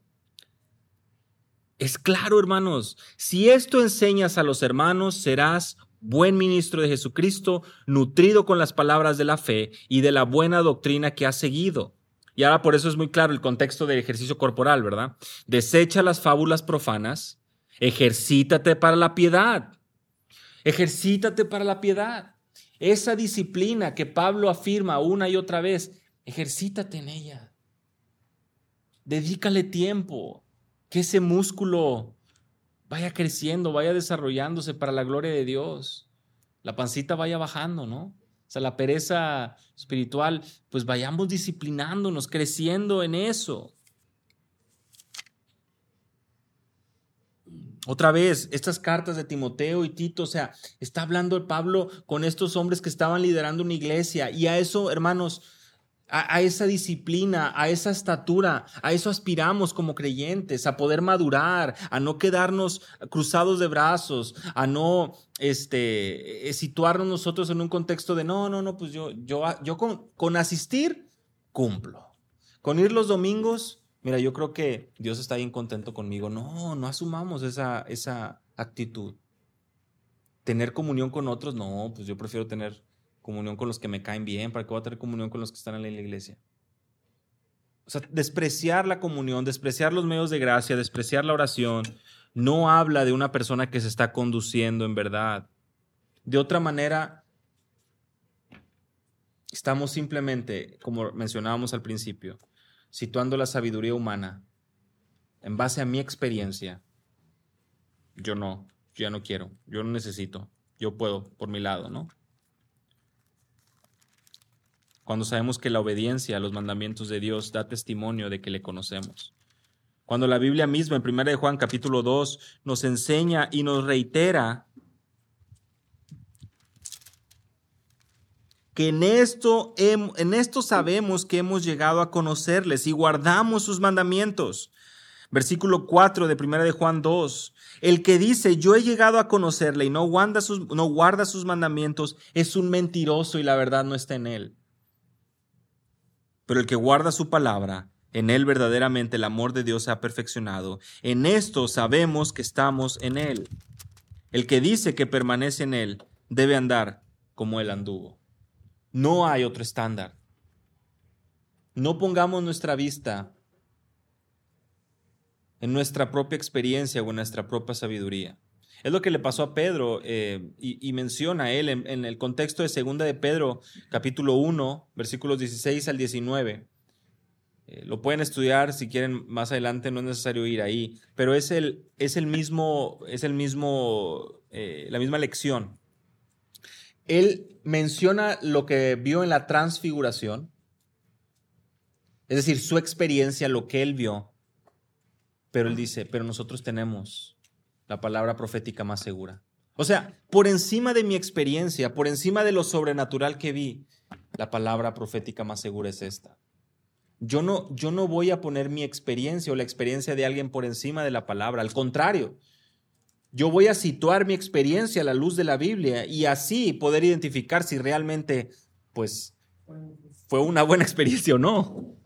Es claro, hermanos, si esto enseñas a los hermanos, serás buen ministro de Jesucristo, nutrido con las palabras de la fe y de la buena doctrina que ha seguido. Y ahora por eso es muy claro el contexto del ejercicio corporal, ¿verdad? Desecha las fábulas profanas, ejercítate para la piedad. Ejercítate para la piedad. Esa disciplina que Pablo afirma una y otra vez, ejercítate en ella. Dedícale tiempo, que ese músculo vaya creciendo, vaya desarrollándose para la gloria de Dios. La pancita vaya bajando, ¿no? O sea, la pereza espiritual, pues vayamos disciplinándonos, creciendo en eso. Otra vez, estas cartas de Timoteo y Tito, o sea, está hablando el Pablo con estos hombres que estaban liderando una iglesia. Y a eso, hermanos, a, esa disciplina, a esa estatura, a eso aspiramos como creyentes, a poder madurar, a no quedarnos cruzados de brazos, a no este, eh, situarnos nosotros en un contexto de no, no, no, pues yo, yo, yo con, con asistir cumplo. Con ir los domingos, mira, yo creo que Dios está bien contento conmigo. No, no asumamos esa, esa actitud. Tener comunión con otros, no, pues yo prefiero tener comunión con los que me caen bien, para que voy a tener comunión con los que están en la iglesia. O sea, despreciar la comunión, despreciar los medios de gracia, despreciar la oración, no habla de una persona que se está conduciendo en verdad. De otra manera, estamos simplemente, como mencionábamos al principio, situando la sabiduría humana en base a mi experiencia. Yo no, yo ya no quiero, yo no necesito, yo puedo por mi lado, ¿no? Cuando sabemos que la obediencia a los mandamientos de Dios da testimonio de que le conocemos. Cuando la Biblia misma en 1 Juan capítulo 2 nos enseña y nos reitera que en esto, en esto sabemos que hemos llegado a conocerles y guardamos sus mandamientos. Versículo 4 de 1 de Juan 2. El que dice, yo he llegado a conocerle y no guarda, sus, no guarda sus mandamientos, es un mentiroso y la verdad no está en él. Pero el que guarda su palabra, en él verdaderamente el amor de Dios se ha perfeccionado. En esto sabemos que estamos en él. El que dice que permanece en él debe andar como él anduvo. No hay otro estándar. No pongamos nuestra vista en nuestra propia experiencia o en nuestra propia sabiduría. Es lo que le pasó a Pedro eh, y, menciona él en, el contexto de Segunda de Pedro, capítulo 1, versículos 16 al 19. Eh, lo pueden estudiar si quieren más adelante, no es necesario ir ahí, pero es el, es el mismo, es el mismo, eh, la misma lección él menciona lo que vio en la transfiguración, es decir, su experiencia, lo que él vio, pero él dice, pero nosotros tenemos la palabra profética más segura. O sea, por encima de mi experiencia, por encima de lo sobrenatural que vi, la palabra profética más segura es esta. Yo no, yo no voy a poner mi experiencia o la experiencia de alguien por encima de la palabra, al contrario, yo voy a situar mi experiencia a la luz de la Biblia y así poder identificar si realmente, pues, fue una buena (laughs) experiencia o no.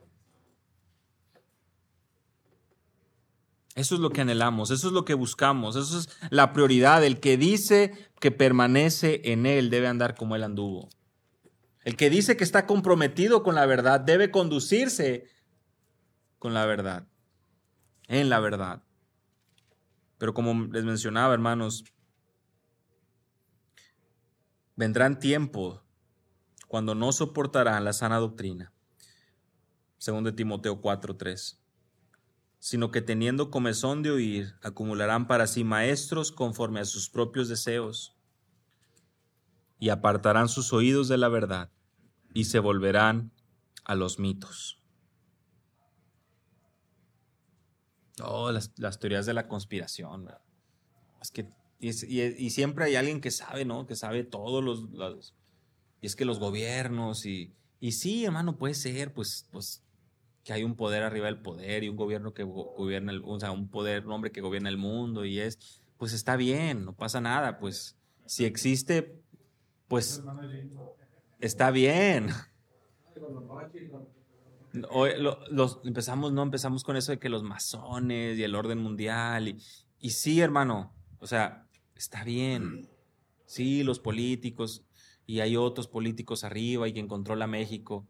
Eso es lo que anhelamos, eso es lo que buscamos, eso es la prioridad. El que dice que permanece en Él debe andar como Él anduvo. El que dice que está comprometido con la verdad debe conducirse con la verdad, en la verdad. Pero como les mencionaba, hermanos, vendrán tiempos cuando no soportarán la sana doctrina. Según de Timoteo 4:3 sino que teniendo comezón de oír, acumularán para sí maestros conforme a sus propios deseos, y apartarán sus oídos de la verdad, y se volverán a los mitos. Oh, las, teorías de la conspiración. Es que, y, siempre hay alguien que sabe, ¿no? Que sabe todos los, y es que los gobiernos y, y sí, hermano, puede ser, pues, pues, que hay un poder arriba del poder y un gobierno que gobierna, el, o sea, un poder, un hombre que gobierna el mundo y es, pues está bien, no pasa nada, pues, si existe, pues, está bien (laughs) los, empezamos, no, empezamos con eso de que los masones y el orden mundial. Y, y sí, hermano, o sea, está bien. Sí, los políticos, y hay otros políticos arriba y quien controla México.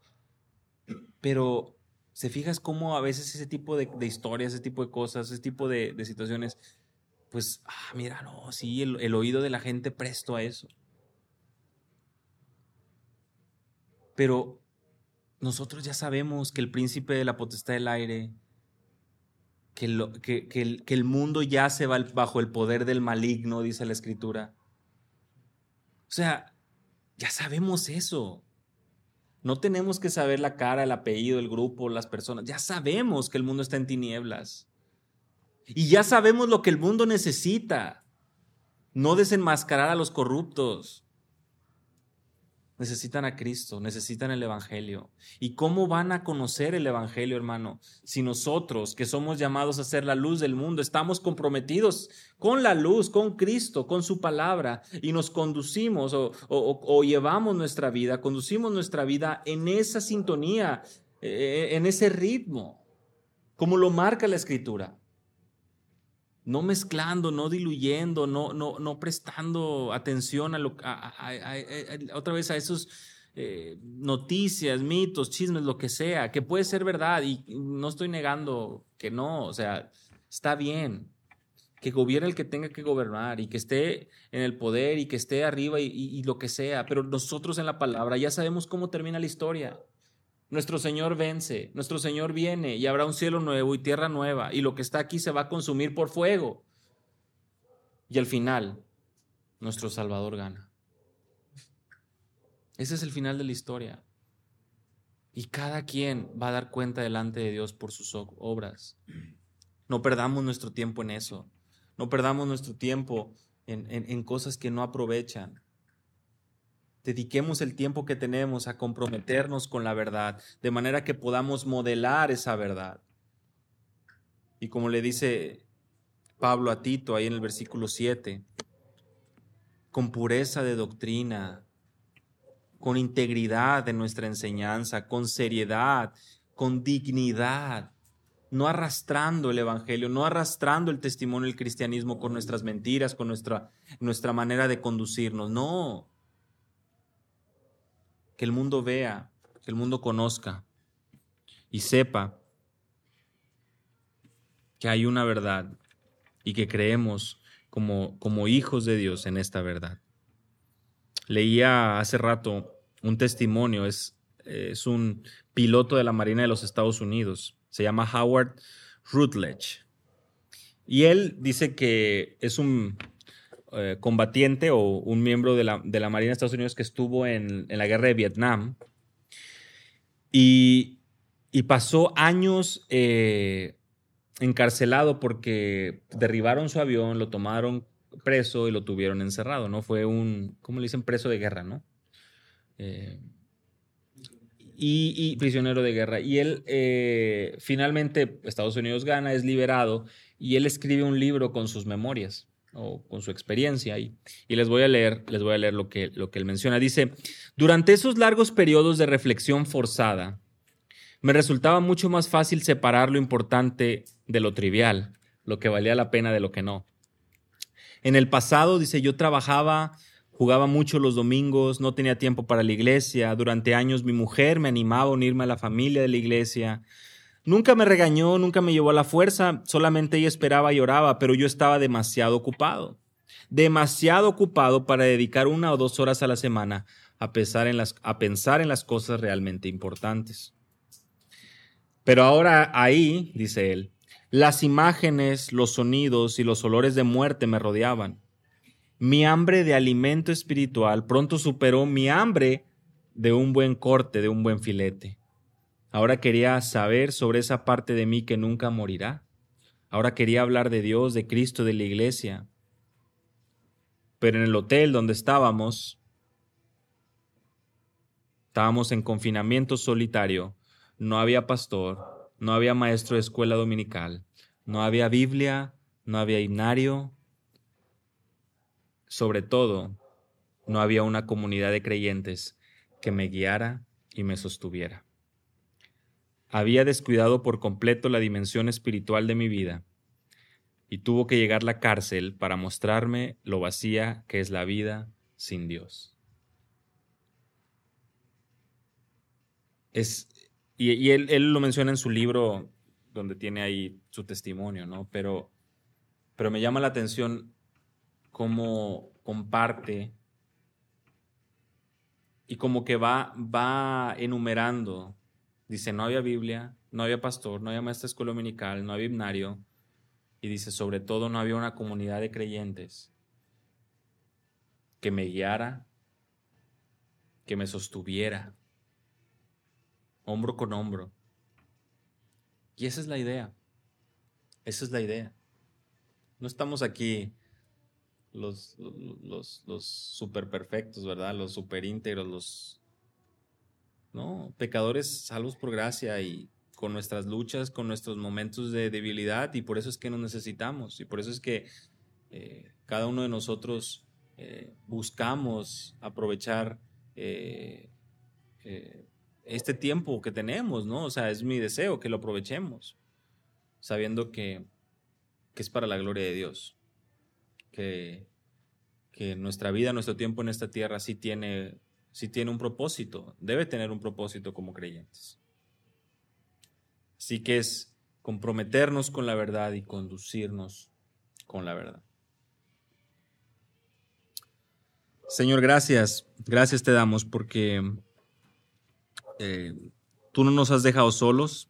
Pero, ¿se fijas cómo a veces ese tipo de, historias, ese tipo de cosas, ese tipo de, situaciones, pues, ah, mira, no, sí, el, oído de la gente presto a eso. Pero nosotros ya sabemos que el príncipe de la potestad del aire, que, lo, que, el, que el mundo yace bajo el poder del maligno, dice la escritura. O sea, ya sabemos eso. No tenemos que saber la cara, el apellido, el grupo, las personas. Ya sabemos que el mundo está en tinieblas. Y ya sabemos lo que el mundo necesita. No desenmascarar a los corruptos necesitan a Cristo, necesitan el Evangelio. ¿Y cómo van a conocer el Evangelio, hermano? Si nosotros, que somos llamados a ser la luz del mundo, estamos comprometidos con la luz, con Cristo, con su palabra, y nos conducimos o, llevamos nuestra vida, conducimos nuestra vida en esa sintonía, eh, en ese ritmo, como lo marca la Escritura no mezclando, no diluyendo, no, no, no prestando atención a lo otra vez a esos eh, noticias, mitos, chismes, lo que sea, que puede ser verdad y no estoy negando que no, o sea, está bien. que gobierne el que tenga que gobernar y que esté en el poder y que esté arriba y lo que sea, pero nosotros en la palabra ya sabemos cómo termina la historia. Nuestro Señor vence, nuestro Señor viene y habrá un cielo nuevo y tierra nueva y lo que está aquí se va a consumir por fuego. Y al final, nuestro Salvador gana. Ese es el final de la historia. Y cada quien va a dar cuenta delante de Dios por sus obras. No perdamos nuestro tiempo en eso. No perdamos nuestro tiempo en, en cosas que no aprovechan. Dediquemos el tiempo que tenemos a comprometernos con la verdad, de manera que podamos modelar esa verdad. Y como le dice Pablo a Tito ahí en el versículo 7, con pureza de doctrina, con integridad de nuestra enseñanza, con seriedad, con dignidad, no arrastrando el Evangelio, no arrastrando el testimonio del cristianismo con nuestras mentiras, con nuestra, nuestra manera de conducirnos, no, que el mundo vea, que el mundo conozca y sepa que hay una verdad y que creemos como, como hijos de Dios en esta verdad. Leía hace rato un testimonio, es, es un piloto de la Marina de los Estados Unidos, se llama Howard Rutledge. Y él dice que es un eh, combatiente o un miembro de la, de la, Marina de Estados Unidos que estuvo en, en la guerra de Vietnam y, y pasó años eh, encarcelado porque derribaron su avión, lo tomaron preso y lo tuvieron encerrado, ¿no? Fue un, ¿cómo le dicen? Preso de guerra, ¿no? Eh, y, y, prisionero de guerra. Y él finalmente, Estados Unidos gana, es liberado y él escribe un libro con sus memorias o con su experiencia y, y les voy a leer, les voy a leer lo que, lo que él menciona. Dice, durante esos largos periodos de reflexión forzada, me resultaba mucho más fácil separar lo importante de lo trivial, lo que valía la pena de lo que no. En el pasado, dice, yo trabajaba, jugaba mucho los domingos, no tenía tiempo para la iglesia, durante años mi mujer me animaba a unirme a la familia de la iglesia, Nunca me regañó, nunca me llevó a la fuerza, solamente ella esperaba y oraba, pero yo estaba demasiado ocupado. Demasiado ocupado para dedicar una o dos horas a la semana a pensar en las, a pensar en las cosas realmente importantes. Pero ahora ahí, dice él, las imágenes, los sonidos y los olores de muerte me rodeaban. Mi hambre de alimento espiritual pronto superó mi hambre de un buen corte, de un buen filete. Ahora quería saber sobre esa parte de mí que nunca morirá. Ahora quería hablar de Dios, de Cristo, de la iglesia. Pero en el hotel donde estábamos, estábamos en confinamiento solitario. No había pastor, no había maestro de escuela dominical, no había Biblia, no había himnario. Sobre todo, no había una comunidad de creyentes que me guiara y me sostuviera. Había descuidado por completo la dimensión espiritual de mi vida y tuvo que llegar la cárcel para mostrarme lo vacía que es la vida sin Dios. Es, y, él, él, lo menciona en su libro donde tiene ahí su testimonio, ¿no? Pero, pero me llama la atención cómo comparte y como que va, va enumerando Dice, no había Biblia, no había pastor, no había maestra escuela dominical, no había himnario. Y dice, sobre todo no había una comunidad de creyentes que me guiara, que me sostuviera, hombro con hombro. Y esa es la idea. Esa es la idea. No estamos aquí los, los, los super perfectos, ¿verdad? Los super íntegros, los ¿no? Pecadores salvos por gracia y con nuestras luchas, con nuestros momentos de debilidad y por eso es que nos necesitamos y por eso es que eh, cada uno de nosotros eh, buscamos aprovechar eh, este tiempo que tenemos, ¿no? O sea, es mi deseo que lo aprovechemos, sabiendo que, que es para la gloria de Dios, que, que nuestra vida, nuestro tiempo en esta tierra sí tiene si tiene un propósito, debe tener un propósito como creyentes. Así que es comprometernos con la verdad y conducirnos con la verdad. Señor, gracias. Gracias te damos porque eh, tú no nos has dejado solos.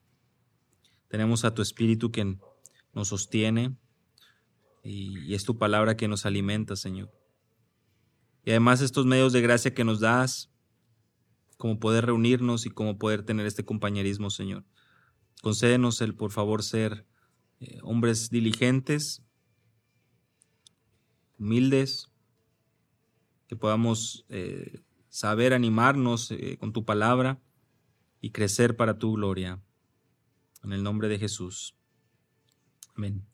Tenemos a tu Espíritu que nos sostiene y, es tu palabra que nos alimenta, Señor. Y además estos medios de gracia que nos das, como poder reunirnos y como poder tener este compañerismo, Señor. Concédenos el, por favor, ser eh, hombres diligentes, humildes, que podamos eh, saber animarnos eh, con tu palabra y crecer para tu gloria. En el nombre de Jesús. Amén.